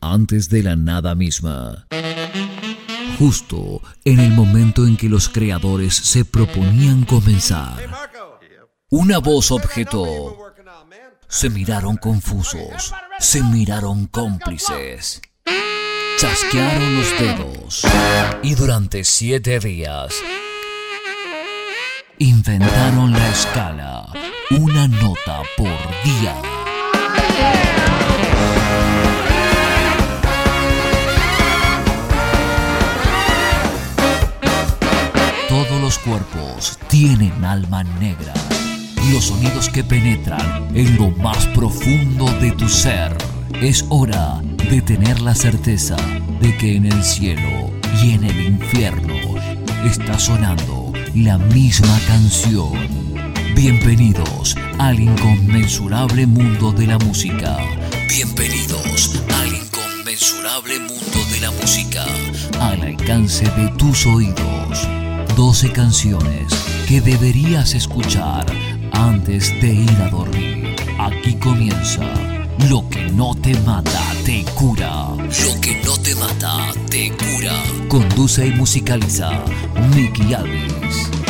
Antes de la nada misma. Justo en el momento en que los creadores se proponían comenzar, una voz objetó. Se miraron confusos, se miraron cómplices. Chasquearon los dedos y durante siete días inventaron la escala, una nota por día. Todos los cuerpos tienen alma negra y los sonidos que penetran en lo más profundo de tu ser. Es hora de tener la certeza de que en el cielo y en el infierno está sonando la misma canción. Bienvenidos al inconmensurable mundo de la música. Bienvenidos al inconmensurable mundo de la música. Al alcance de tus oídos. 12 canciones que deberías escuchar antes de ir a dormir. Aquí comienza. Lo que no te mata te cura. Lo que no te mata te cura. Conduce y musicaliza Nicky Alvis.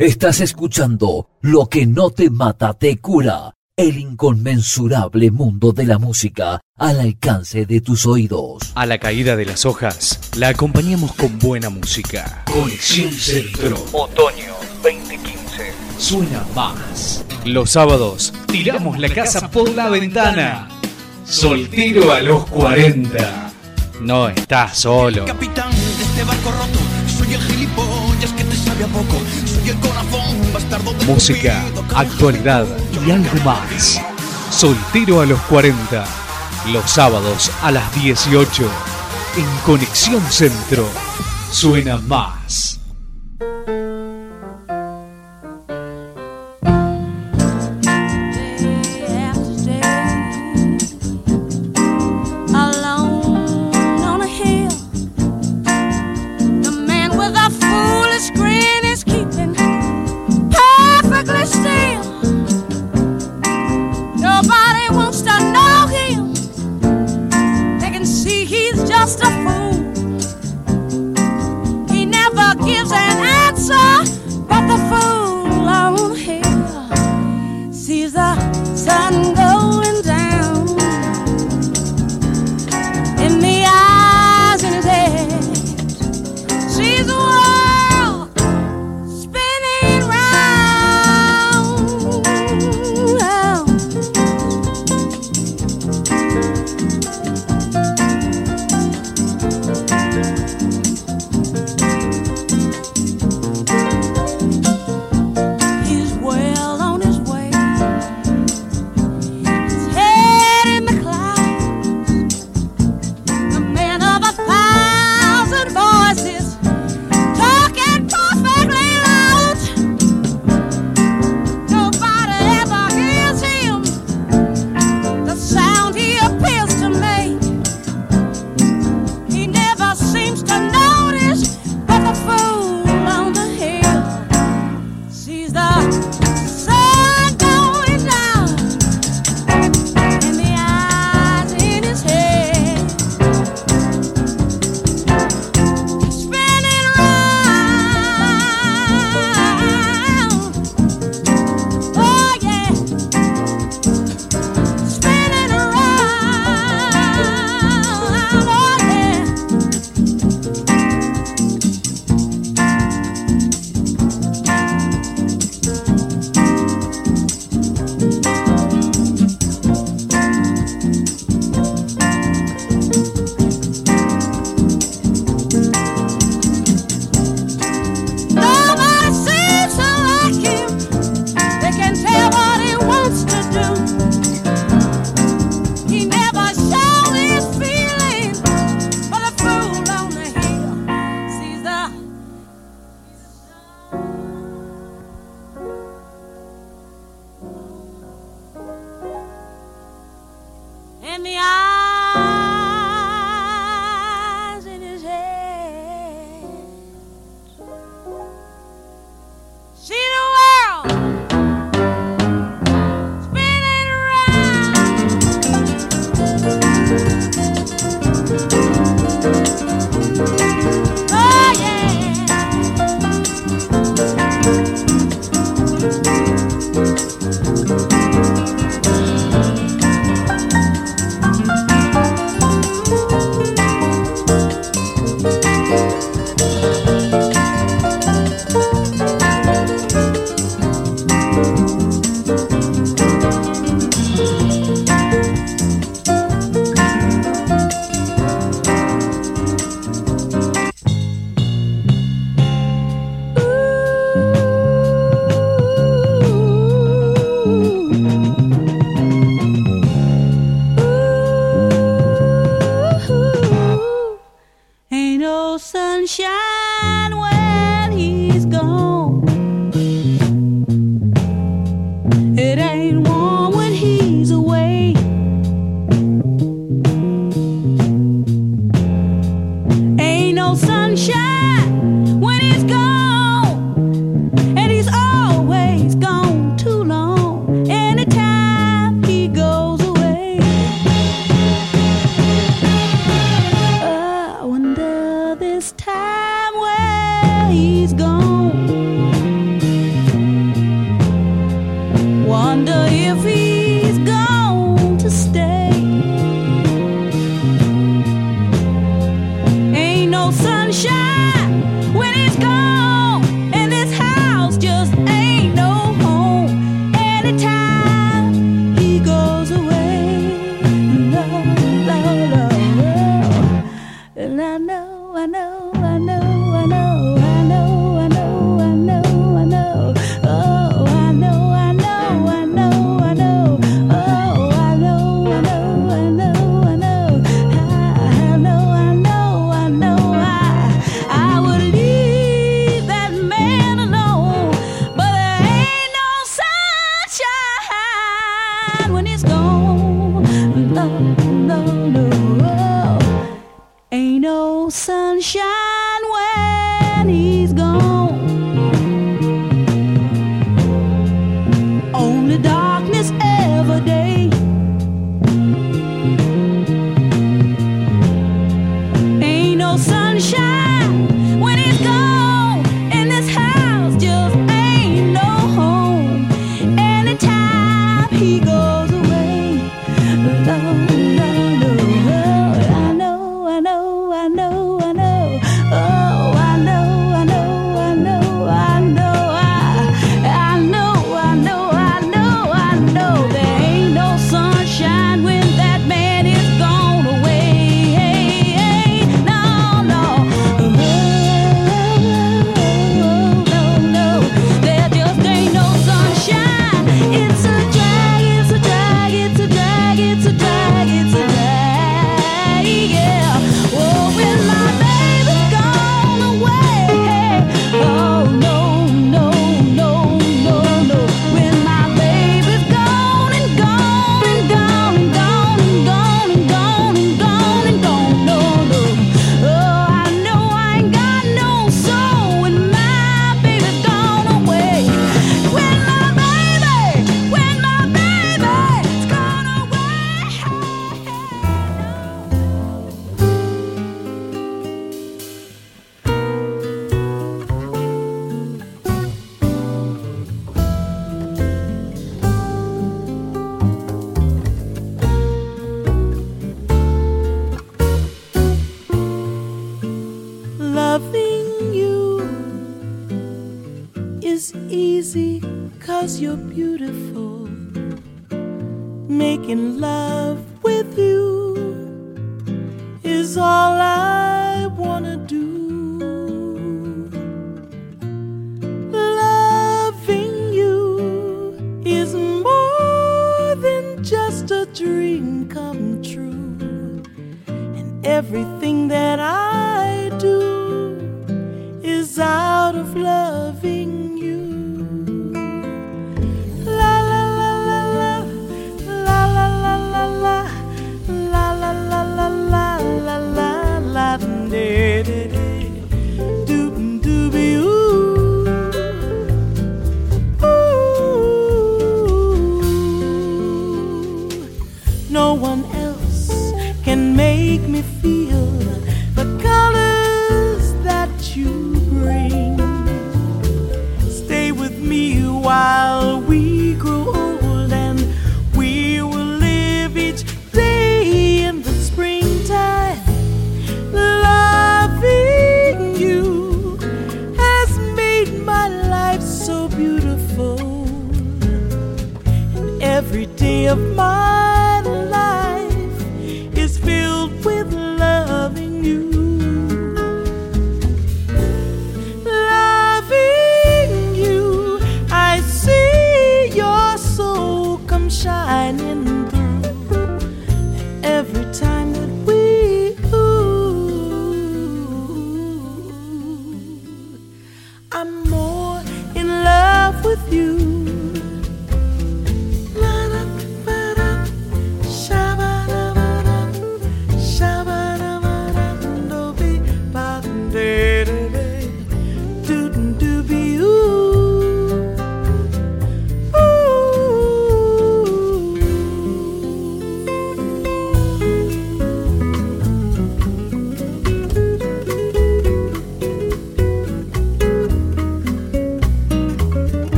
Estás escuchando Lo que no te mata te cura, el inconmensurable mundo de la música al alcance de tus oídos. A la caída de las hojas, la acompañamos con buena música. Conexión Centro. Otoño 2015. Suena más. Los sábados, tiramos la casa por la ventana. Soltero a los 40. No estás solo. Capitán de este barco roto, soy el gilipollas que te sabe a poco. Música, actualidad y algo más. Soltero a los 40. Los sábados a las 18. En Conexión Centro. Suena más.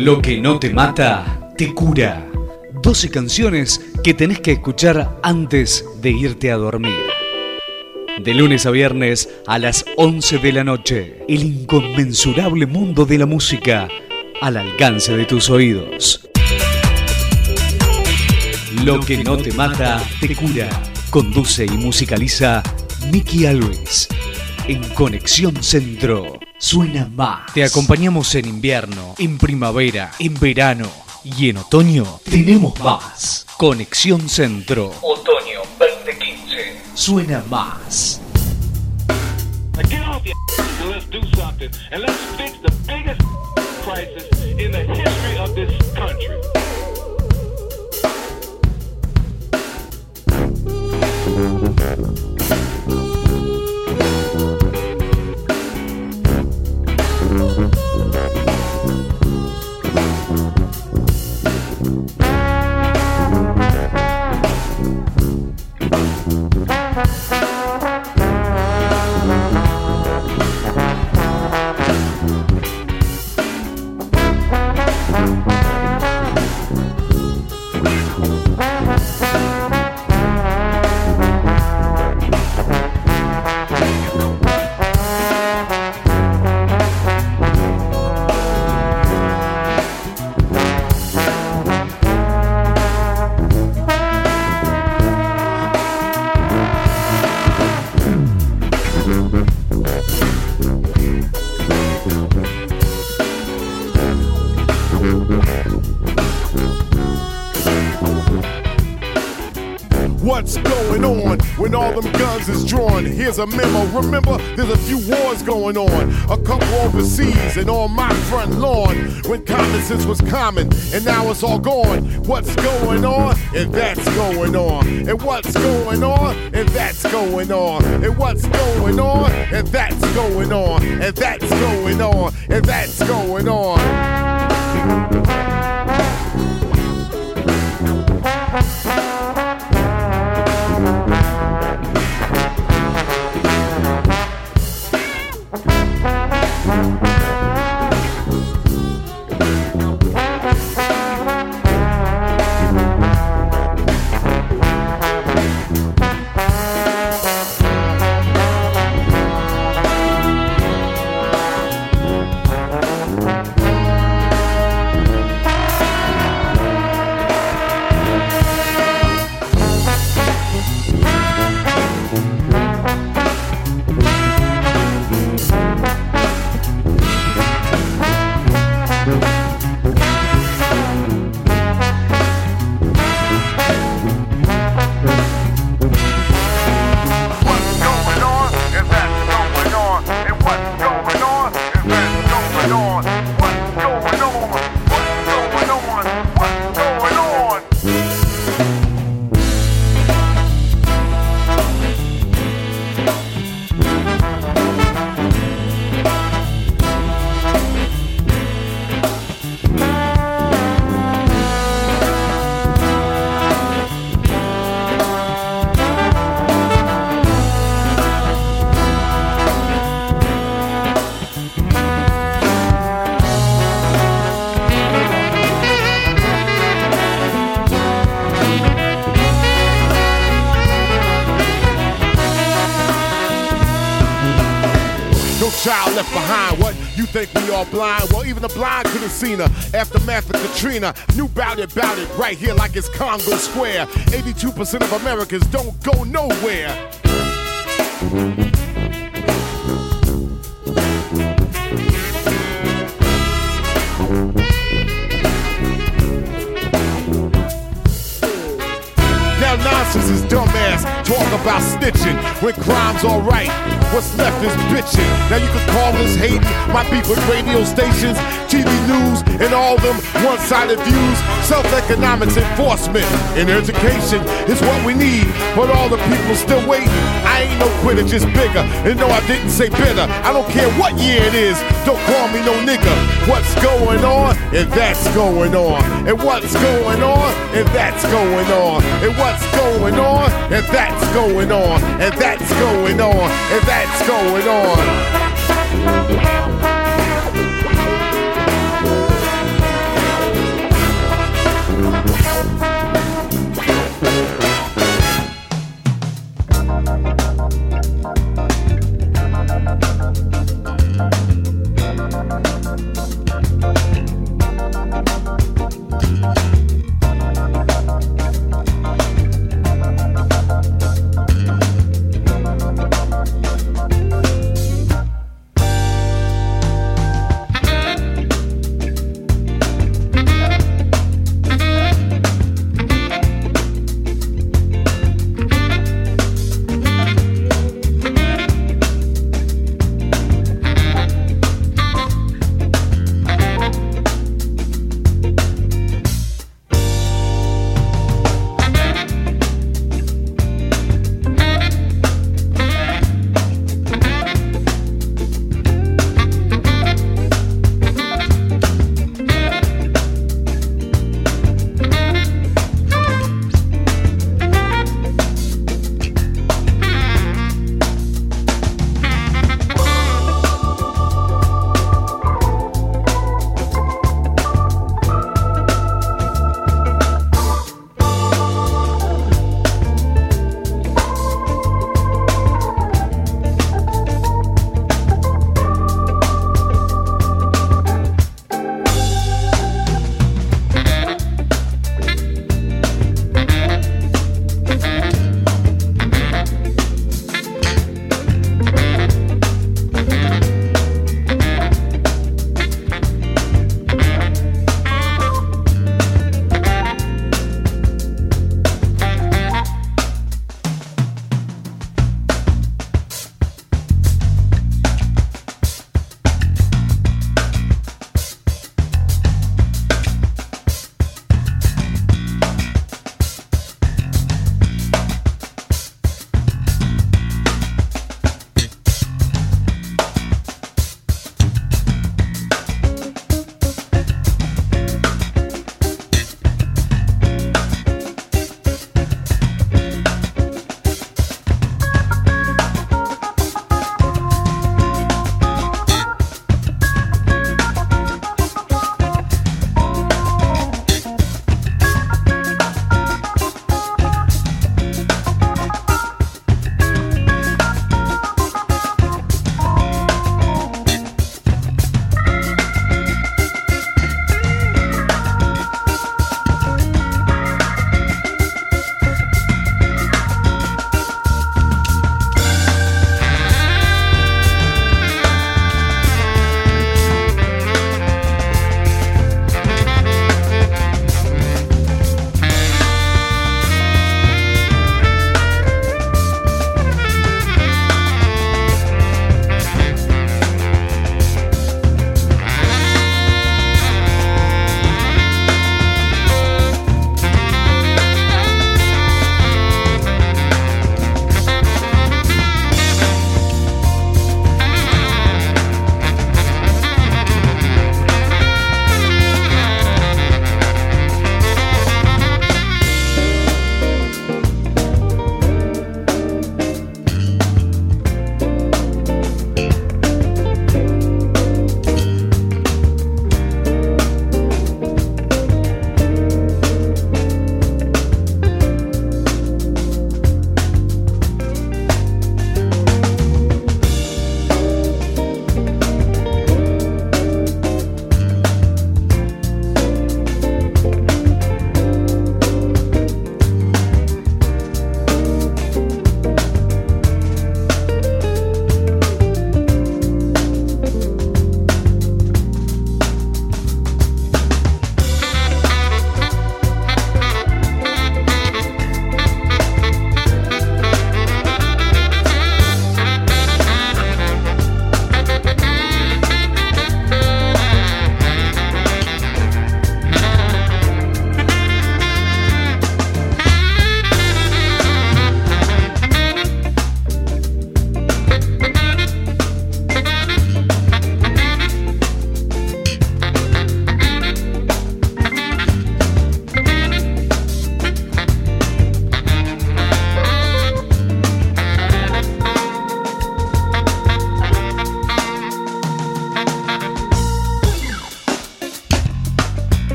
Lo que no te mata, te cura. 12 canciones que tenés que escuchar antes de irte a dormir. De lunes a viernes a las 11 de la noche, el inconmensurable mundo de la música al alcance de tus oídos. Lo que no te mata, te cura. Conduce y musicaliza Miki Alves. En Conexión Centro. Suena más. Te acompañamos en invierno, en primavera, en verano y en otoño. Tenemos más. Conexión Centro. Otoño 2015. Suena más. Going on when all them guns is drawn? Here's a memo. Remember, there's a few wars going on. A couple overseas and on my front lawn. When common sense was common, and now it's all gone. What's going on? And that's going on. And what's going on? And that's going on. And what's going on? And that's going on. And that's going on. And that's going on. Left behind. What you think we all blind? Well, even the blind could have seen her. Aftermath of Katrina, knew about it, about it, right here like it's Congo Square. 82% of Americans don't go nowhere. Nonsense is dumbass. Talk about snitching when crime's alright. What's left is bitching. Now you can call this hating. My beef with radio stations, TV news, and all them one-sided views. Self-economics enforcement and education is what we need. But all the people still waiting. I ain't no quitter, just bigger. And no, I didn't say bitter. I don't care what year it is. Don't call me no nigga. What's going on? And that's going on. And what's going on? And that's going on. And what's going on? And that's going on. And that's going on. And that's going on.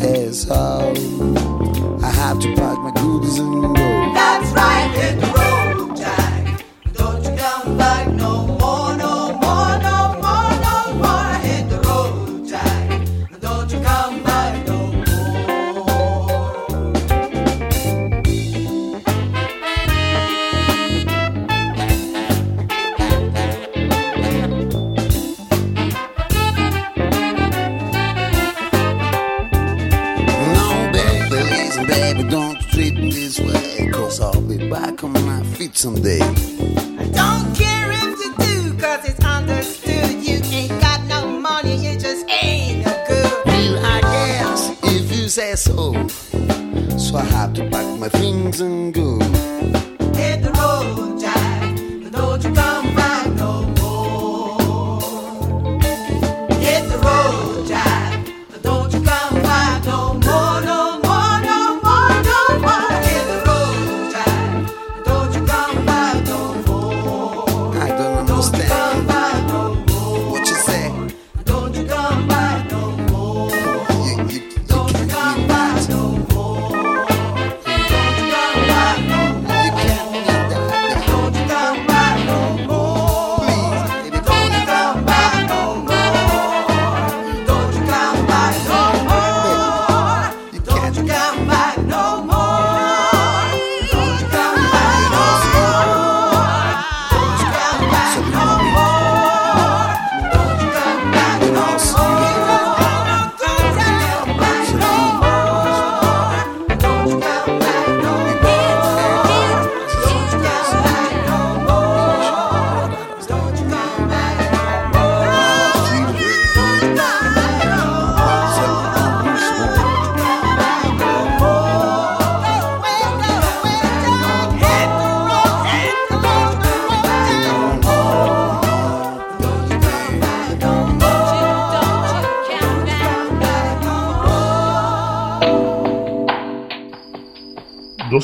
says so. I have to pack my goodies and go. That's right,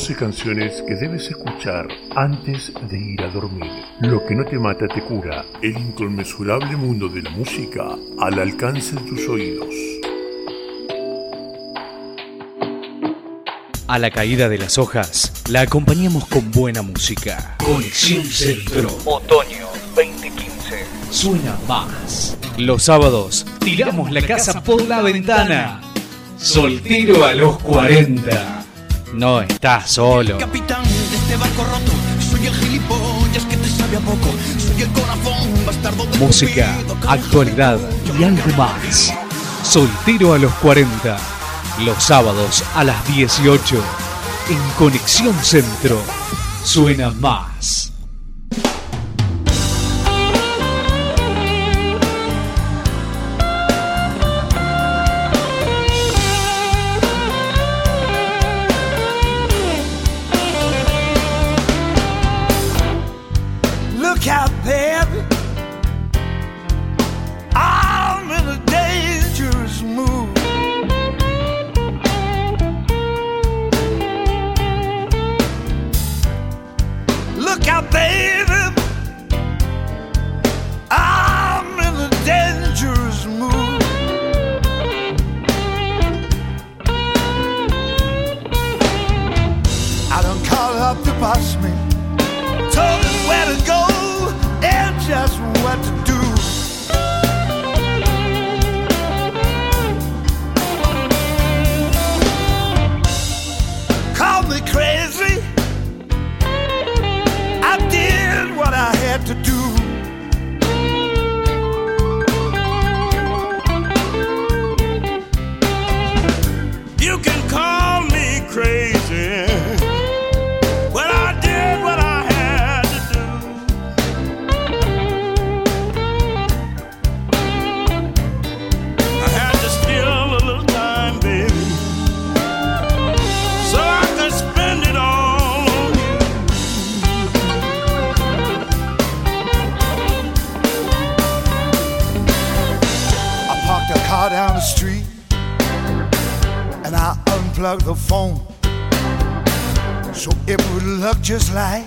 12 canciones que debes escuchar antes de ir a dormir. Lo que no te mata te cura. El inconmensurable mundo de la música al alcance de tus oídos. A la caída de las hojas, la acompañamos con buena música. Conexión Centro. Otoño 2015. Suena más. Los sábados, tiramos la casa por la ventana. Soltero a los 40. No está solo. Música, actualidad y algo más. Soltero a los 40. Los sábados a las 18. En Conexión Centro. Suena más. Just like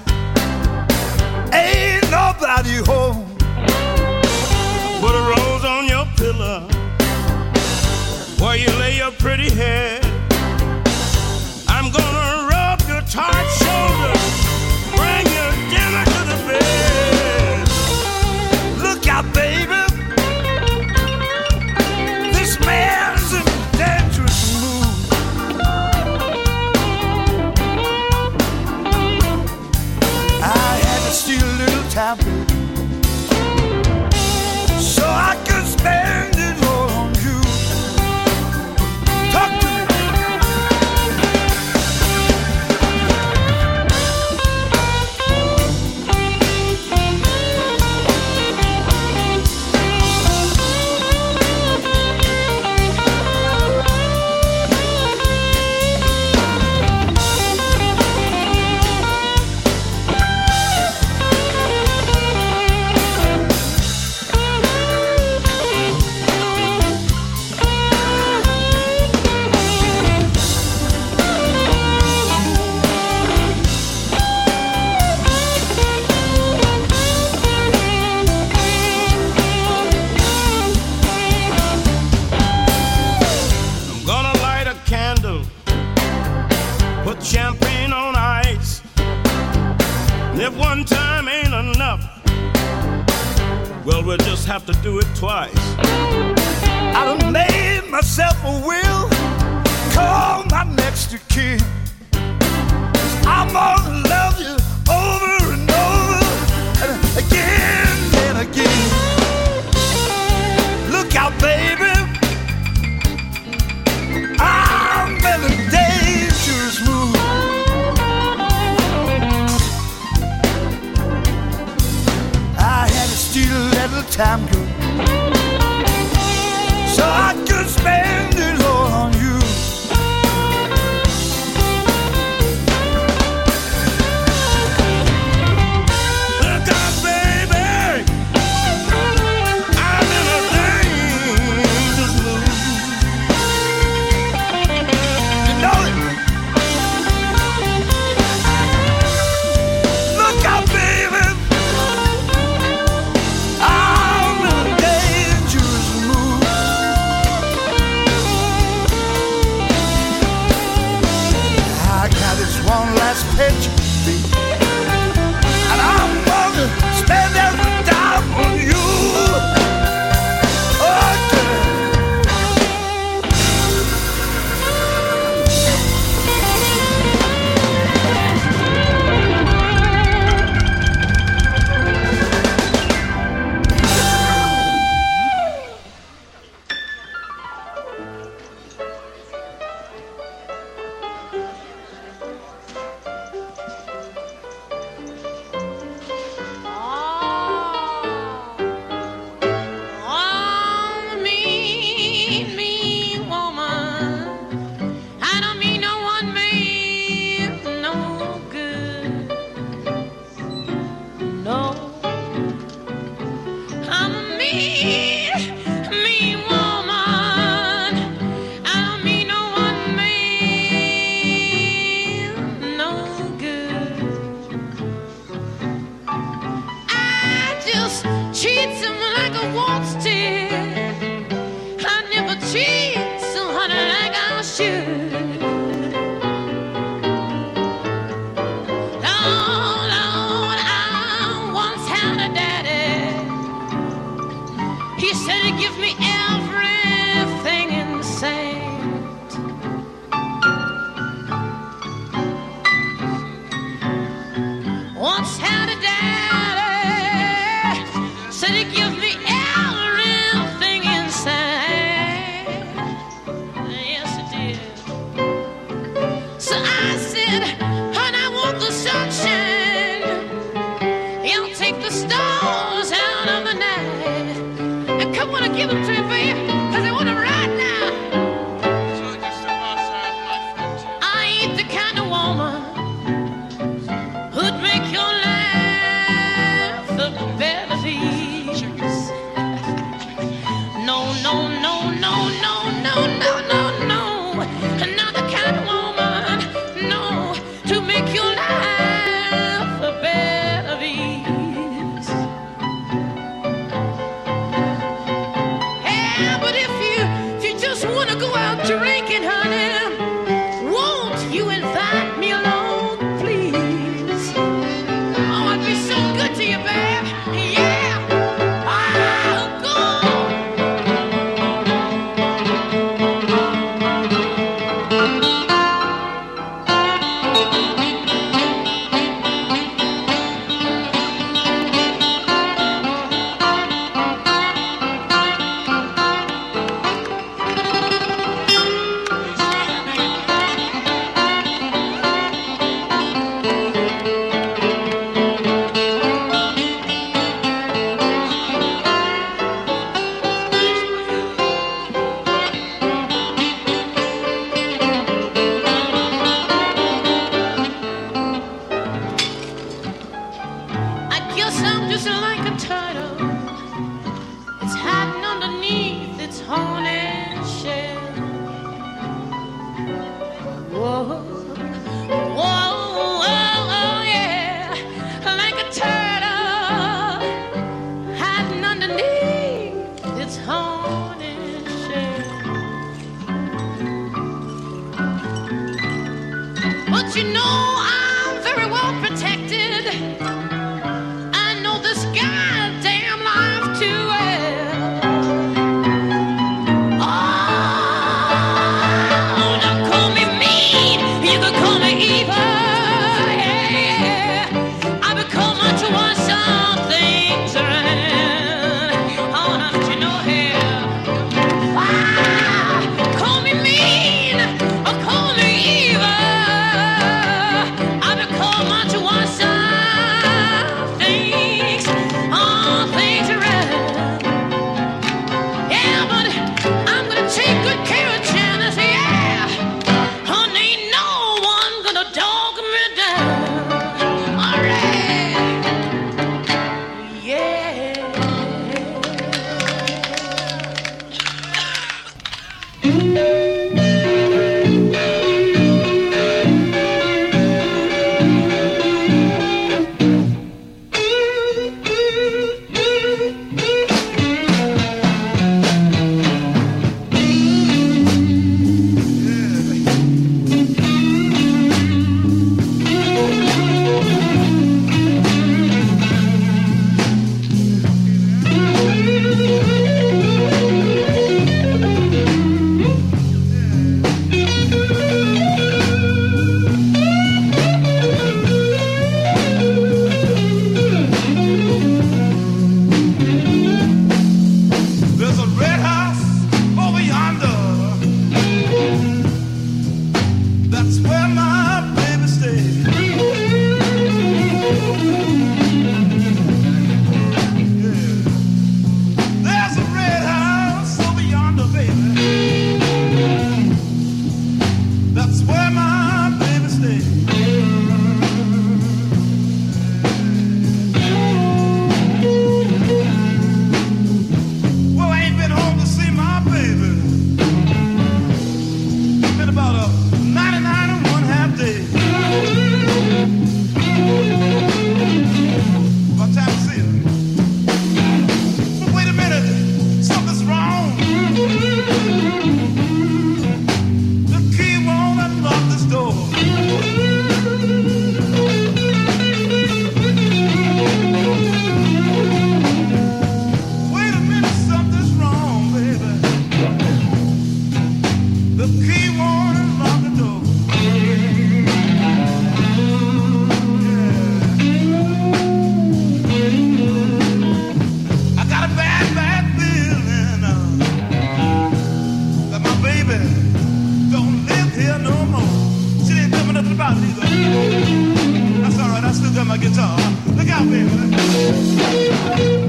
Look out, baby.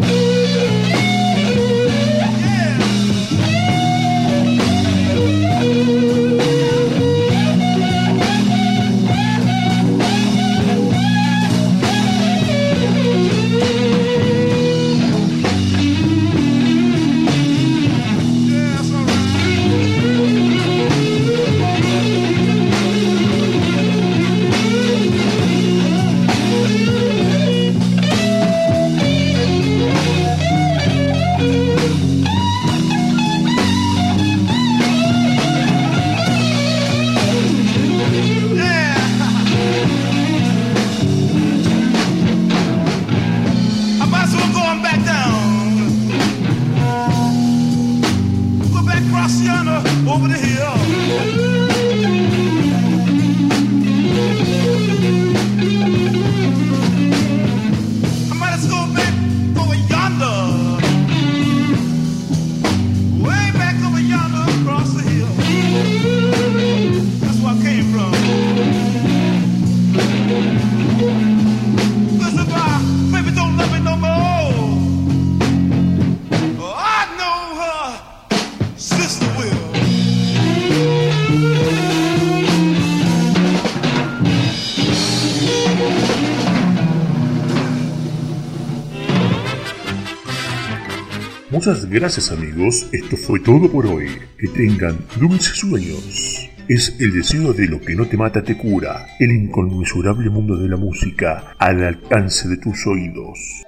Muchas gracias amigos, esto fue todo por hoy. Que tengan dulces sueños. Es el deseo de lo que no te mata te cura, el inconmensurable mundo de la música al alcance de tus oídos.